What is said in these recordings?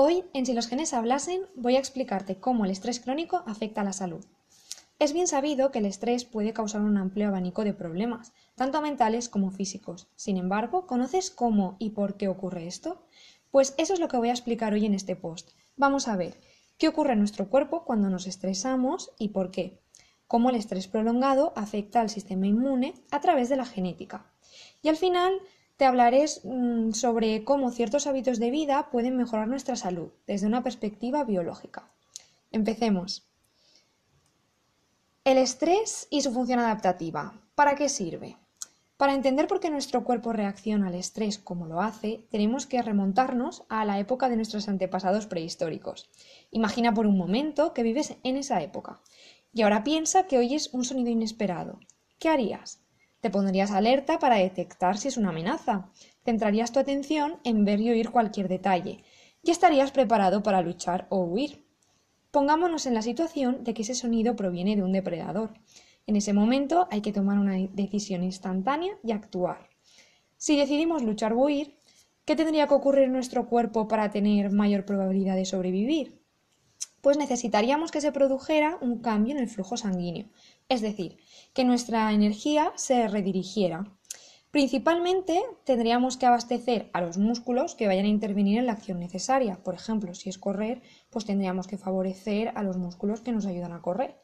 Hoy, en Si los genes hablasen, voy a explicarte cómo el estrés crónico afecta a la salud. Es bien sabido que el estrés puede causar un amplio abanico de problemas, tanto mentales como físicos. Sin embargo, ¿conoces cómo y por qué ocurre esto? Pues eso es lo que voy a explicar hoy en este post. Vamos a ver qué ocurre en nuestro cuerpo cuando nos estresamos y por qué. Cómo el estrés prolongado afecta al sistema inmune a través de la genética. Y al final te hablaré mm, sobre cómo ciertos hábitos de vida pueden mejorar nuestra salud desde una perspectiva biológica. Empecemos. El estrés y su función adaptativa. ¿Para qué sirve? Para entender por qué nuestro cuerpo reacciona al estrés como lo hace, tenemos que remontarnos a la época de nuestros antepasados prehistóricos. Imagina por un momento que vives en esa época y ahora piensa que oyes un sonido inesperado. ¿Qué harías? Te pondrías alerta para detectar si es una amenaza. Centrarías tu atención en ver y oír cualquier detalle y estarías preparado para luchar o huir. Pongámonos en la situación de que ese sonido proviene de un depredador. En ese momento hay que tomar una decisión instantánea y actuar. Si decidimos luchar o huir, ¿qué tendría que ocurrir en nuestro cuerpo para tener mayor probabilidad de sobrevivir? Pues necesitaríamos que se produjera un cambio en el flujo sanguíneo, es decir, que nuestra energía se redirigiera. Principalmente tendríamos que abastecer a los músculos que vayan a intervenir en la acción necesaria. Por ejemplo, si es correr, pues tendríamos que favorecer a los músculos que nos ayudan a correr.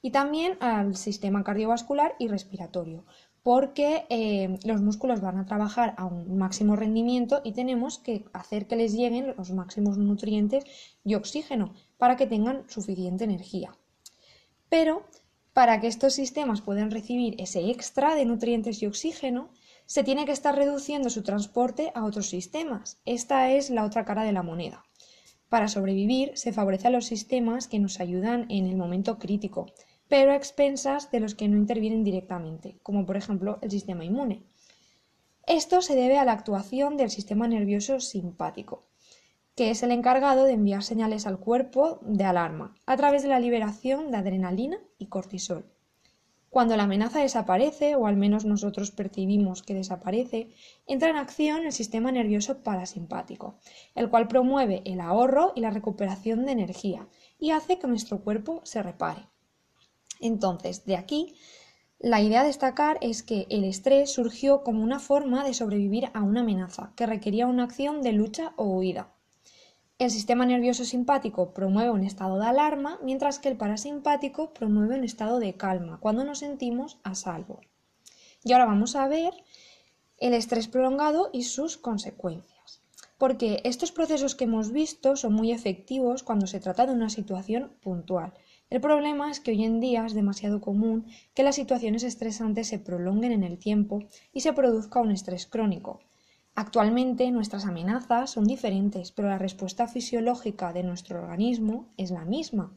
Y también al sistema cardiovascular y respiratorio, porque eh, los músculos van a trabajar a un máximo rendimiento y tenemos que hacer que les lleguen los máximos nutrientes y oxígeno para que tengan suficiente energía. Pero para que estos sistemas puedan recibir ese extra de nutrientes y oxígeno, se tiene que estar reduciendo su transporte a otros sistemas. Esta es la otra cara de la moneda. Para sobrevivir se favorecen los sistemas que nos ayudan en el momento crítico, pero a expensas de los que no intervienen directamente, como por ejemplo el sistema inmune. Esto se debe a la actuación del sistema nervioso simpático, que es el encargado de enviar señales al cuerpo de alarma a través de la liberación de adrenalina y cortisol. Cuando la amenaza desaparece, o al menos nosotros percibimos que desaparece, entra en acción el sistema nervioso parasimpático, el cual promueve el ahorro y la recuperación de energía y hace que nuestro cuerpo se repare. Entonces, de aquí, la idea a destacar es que el estrés surgió como una forma de sobrevivir a una amenaza que requería una acción de lucha o huida. El sistema nervioso simpático promueve un estado de alarma, mientras que el parasimpático promueve un estado de calma, cuando nos sentimos a salvo. Y ahora vamos a ver el estrés prolongado y sus consecuencias. Porque estos procesos que hemos visto son muy efectivos cuando se trata de una situación puntual. El problema es que hoy en día es demasiado común que las situaciones estresantes se prolonguen en el tiempo y se produzca un estrés crónico, Actualmente nuestras amenazas son diferentes, pero la respuesta fisiológica de nuestro organismo es la misma.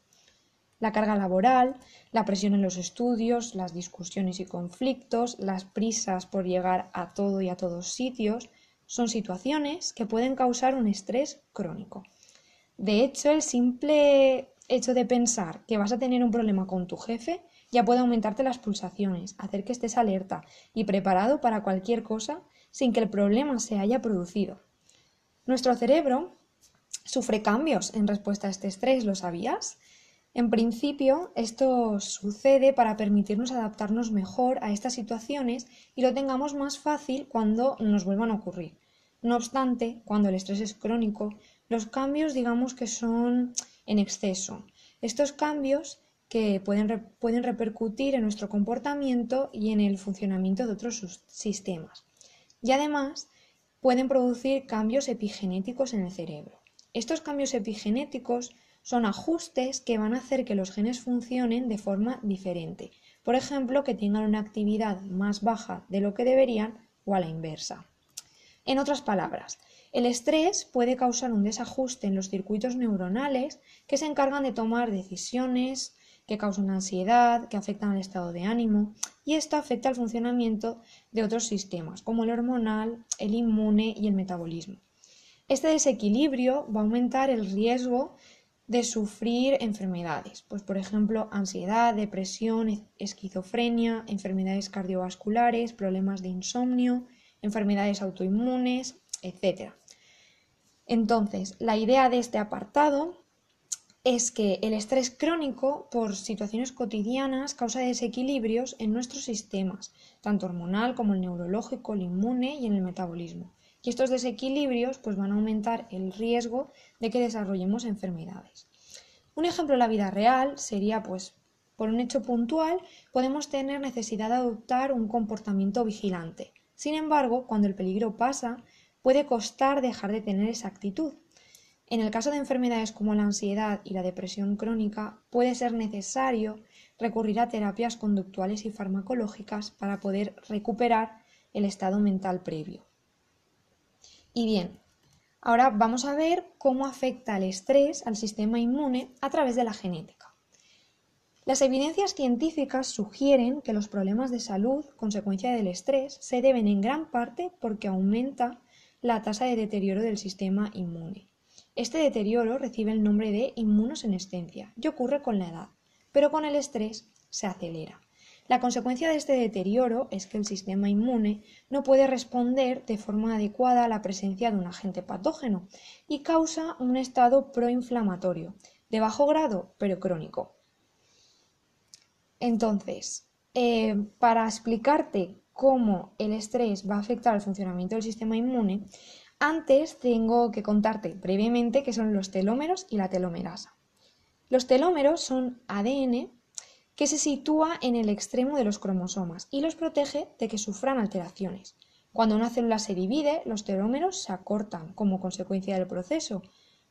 La carga laboral, la presión en los estudios, las discusiones y conflictos, las prisas por llegar a todo y a todos sitios, son situaciones que pueden causar un estrés crónico. De hecho, el simple hecho de pensar que vas a tener un problema con tu jefe ya puede aumentarte las pulsaciones, hacer que estés alerta y preparado para cualquier cosa sin que el problema se haya producido. Nuestro cerebro sufre cambios en respuesta a este estrés, ¿lo sabías? En principio, esto sucede para permitirnos adaptarnos mejor a estas situaciones y lo tengamos más fácil cuando nos vuelvan a ocurrir. No obstante, cuando el estrés es crónico, los cambios digamos que son en exceso. Estos cambios que pueden, pueden repercutir en nuestro comportamiento y en el funcionamiento de otros sistemas y además pueden producir cambios epigenéticos en el cerebro. Estos cambios epigenéticos son ajustes que van a hacer que los genes funcionen de forma diferente, por ejemplo, que tengan una actividad más baja de lo que deberían o a la inversa. En otras palabras, el estrés puede causar un desajuste en los circuitos neuronales que se encargan de tomar decisiones, que causan ansiedad, que afectan al estado de ánimo y esto afecta al funcionamiento de otros sistemas como el hormonal, el inmune y el metabolismo. Este desequilibrio va a aumentar el riesgo de sufrir enfermedades, pues por ejemplo ansiedad, depresión, esquizofrenia, enfermedades cardiovasculares, problemas de insomnio, enfermedades autoinmunes, etc. Entonces, la idea de este apartado es que el estrés crónico por situaciones cotidianas causa desequilibrios en nuestros sistemas, tanto hormonal como el neurológico, el inmune y en el metabolismo. Y estos desequilibrios pues, van a aumentar el riesgo de que desarrollemos enfermedades. Un ejemplo en la vida real sería, pues, por un hecho puntual, podemos tener necesidad de adoptar un comportamiento vigilante. Sin embargo, cuando el peligro pasa, puede costar dejar de tener esa actitud. En el caso de enfermedades como la ansiedad y la depresión crónica, puede ser necesario recurrir a terapias conductuales y farmacológicas para poder recuperar el estado mental previo. Y bien, ahora vamos a ver cómo afecta el estrés al sistema inmune a través de la genética. Las evidencias científicas sugieren que los problemas de salud, consecuencia del estrés, se deben en gran parte porque aumenta la tasa de deterioro del sistema inmune. Este deterioro recibe el nombre de inmunosenescencia y ocurre con la edad, pero con el estrés se acelera. La consecuencia de este deterioro es que el sistema inmune no puede responder de forma adecuada a la presencia de un agente patógeno y causa un estado proinflamatorio, de bajo grado pero crónico. Entonces, eh, para explicarte cómo el estrés va a afectar al funcionamiento del sistema inmune, antes tengo que contarte brevemente qué son los telómeros y la telomerasa. Los telómeros son ADN que se sitúa en el extremo de los cromosomas y los protege de que sufran alteraciones. Cuando una célula se divide, los telómeros se acortan como consecuencia del proceso,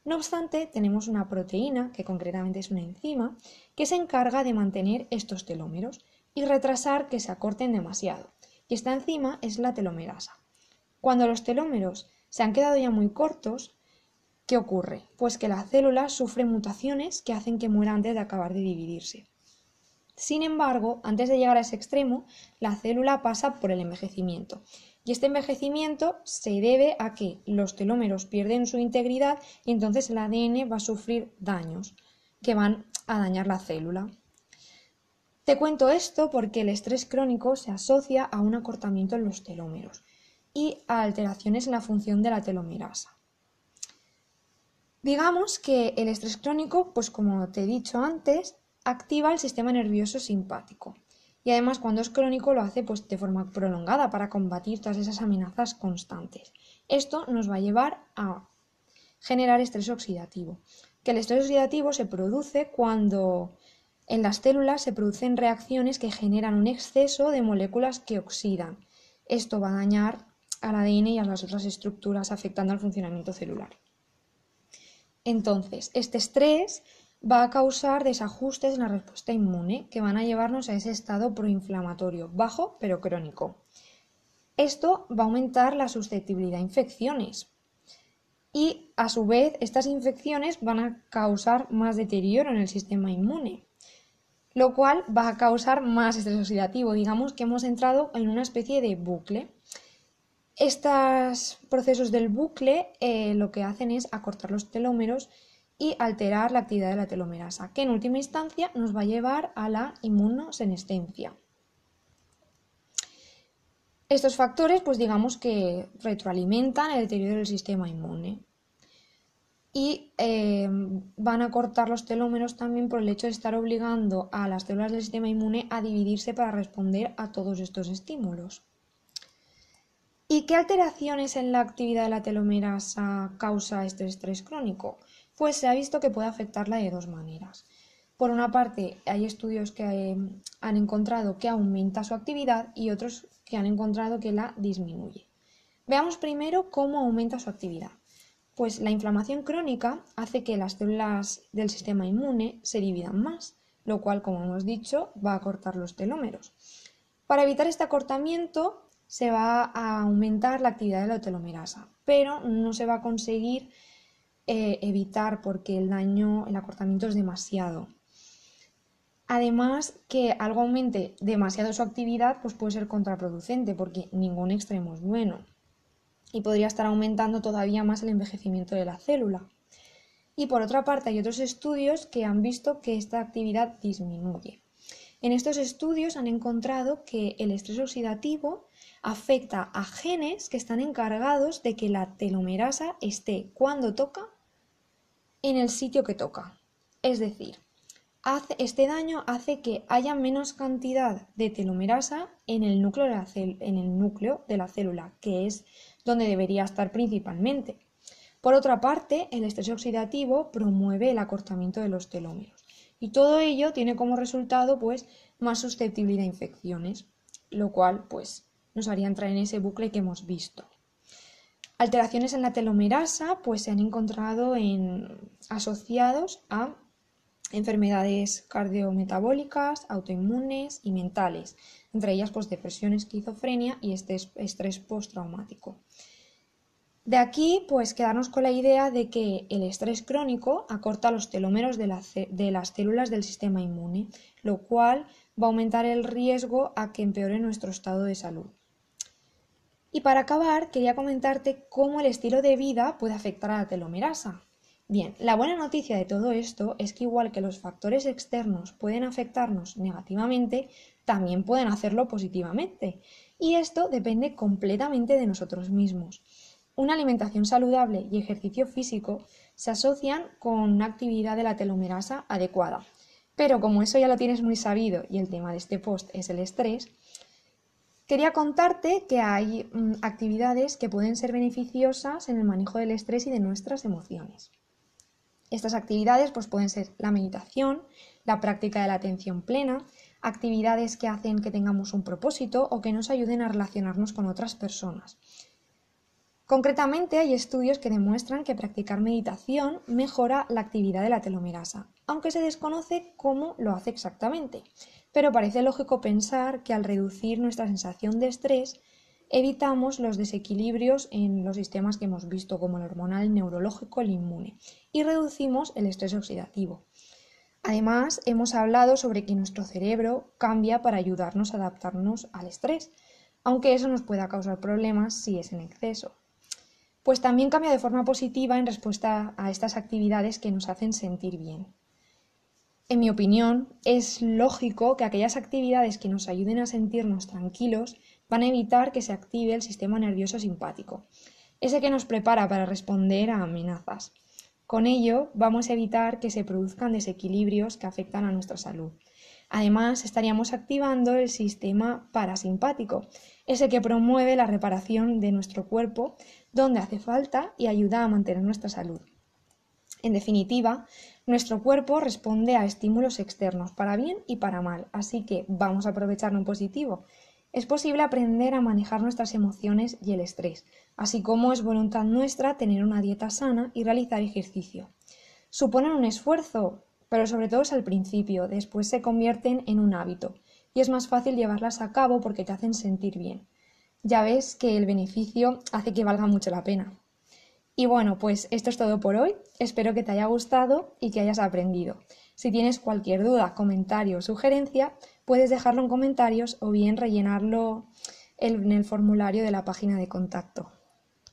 no obstante, tenemos una proteína, que concretamente es una enzima, que se encarga de mantener estos telómeros y retrasar que se acorten demasiado. Y esta enzima es la telomerasa. Cuando los telómeros se han quedado ya muy cortos, ¿qué ocurre? Pues que la célula sufre mutaciones que hacen que muera antes de acabar de dividirse. Sin embargo, antes de llegar a ese extremo, la célula pasa por el envejecimiento y este envejecimiento se debe a que los telómeros pierden su integridad y entonces el ADN va a sufrir daños que van a dañar la célula. Te cuento esto porque el estrés crónico se asocia a un acortamiento en los telómeros y a alteraciones en la función de la telomerasa. Digamos que el estrés crónico, pues como te he dicho antes, activa el sistema nervioso simpático y además cuando es crónico lo hace pues, de forma prolongada para combatir todas esas amenazas constantes. Esto nos va a llevar a generar estrés oxidativo, que el estrés oxidativo se produce cuando en las células se producen reacciones que generan un exceso de moléculas que oxidan. Esto va a dañar al ADN y a las otras estructuras afectando al funcionamiento celular. Entonces, este estrés va a causar desajustes en la respuesta inmune que van a llevarnos a ese estado proinflamatorio bajo pero crónico. Esto va a aumentar la susceptibilidad a infecciones y a su vez estas infecciones van a causar más deterioro en el sistema inmune, lo cual va a causar más estrés oxidativo. Digamos que hemos entrado en una especie de bucle. Estos procesos del bucle eh, lo que hacen es acortar los telómeros y alterar la actividad de la telomerasa, que en última instancia nos va a llevar a la inmunosenescencia. Estos factores, pues digamos que retroalimentan el deterioro del sistema inmune y eh, van a cortar los telómeros también por el hecho de estar obligando a las células del sistema inmune a dividirse para responder a todos estos estímulos. ¿Y qué alteraciones en la actividad de la telomerasa causa este estrés crónico? Pues se ha visto que puede afectarla de dos maneras. Por una parte, hay estudios que eh, han encontrado que aumenta su actividad y otros que han encontrado que la disminuye. Veamos primero cómo aumenta su actividad. Pues la inflamación crónica hace que las células del sistema inmune se dividan más, lo cual, como hemos dicho, va a cortar los telómeros. Para evitar este acortamiento se va a aumentar la actividad de la telomerasa, pero no se va a conseguir eh, evitar porque el daño, el acortamiento es demasiado. Además, que algo aumente demasiado su actividad pues puede ser contraproducente porque ningún extremo es bueno y podría estar aumentando todavía más el envejecimiento de la célula. Y por otra parte, hay otros estudios que han visto que esta actividad disminuye. En estos estudios han encontrado que el estrés oxidativo afecta a genes que están encargados de que la telomerasa esté cuando toca en el sitio que toca. Es decir, este daño hace que haya menos cantidad de telomerasa en el, núcleo de la en el núcleo de la célula, que es donde debería estar principalmente. Por otra parte, el estrés oxidativo promueve el acortamiento de los telómeros y todo ello tiene como resultado pues más susceptibilidad a infecciones, lo cual pues nos haría entrar en ese bucle que hemos visto. Alteraciones en la telomerasa pues se han encontrado en, asociados a enfermedades cardiometabólicas, autoinmunes y mentales, entre ellas pues, depresión, esquizofrenia y este estrés postraumático. De aquí, pues quedarnos con la idea de que el estrés crónico acorta los telómeros de, de, las células del sistema inmune, lo cual va a aumentar el riesgo a que empeore nuestro estado de salud. Y para acabar, quería comentarte cómo el estilo de vida puede afectar a la telomerasa. Bien, la buena noticia de todo esto es que igual que los factores externos pueden afectarnos negativamente, también pueden hacerlo positivamente. Y esto depende completamente de nosotros mismos. Una alimentación saludable y ejercicio físico se asocian con una actividad de la telomerasa adecuada. Pero como eso ya lo tienes muy sabido y el tema de este post es el estrés, quería contarte que hay mm, actividades que pueden ser beneficiosas en el manejo del estrés y de nuestras emociones. Estas actividades pues, pueden ser la meditación, la práctica de la atención plena, actividades que hacen que tengamos un propósito o que nos ayuden a relacionarnos con otras personas. Concretamente, hay estudios que demuestran que practicar meditación mejora la actividad de la telomerasa, aunque se desconoce cómo lo hace exactamente. Pero parece lógico pensar que al reducir nuestra sensación de estrés, evitamos los desequilibrios en los sistemas que hemos visto, como el hormonal, neurológico, el inmune, y reducimos el estrés oxidativo. Además, hemos hablado sobre que nuestro cerebro cambia para ayudarnos a adaptarnos al estrés, aunque eso nos pueda causar problemas si es en exceso. Pues también cambia de forma positiva en respuesta a estas actividades que nos hacen sentir bien. En mi opinión, es lógico que aquellas actividades que nos ayuden a sentirnos tranquilos van a evitar que se active el sistema nervioso simpático, ese que nos prepara para responder a amenazas. Con ello, vamos a evitar que se produzcan desequilibrios que afectan a nuestra salud. Además, estaríamos activando el sistema parasimpático, ese que promueve la reparación de nuestro cuerpo donde hace falta y ayuda a mantener nuestra salud. En definitiva, nuestro cuerpo responde a estímulos externos para bien y para mal, así que vamos a aprovecharlo en positivo es posible aprender a manejar nuestras emociones y el estrés, así como es voluntad nuestra tener una dieta sana y realizar ejercicio. Suponen un esfuerzo, pero sobre todo es al principio, después se convierten en un hábito y es más fácil llevarlas a cabo porque te hacen sentir bien. Ya ves que el beneficio hace que valga mucho la pena. Y bueno, pues esto es todo por hoy. Espero que te haya gustado y que hayas aprendido. Si tienes cualquier duda, comentario o sugerencia, puedes dejarlo en comentarios o bien rellenarlo en el formulario de la página de contacto.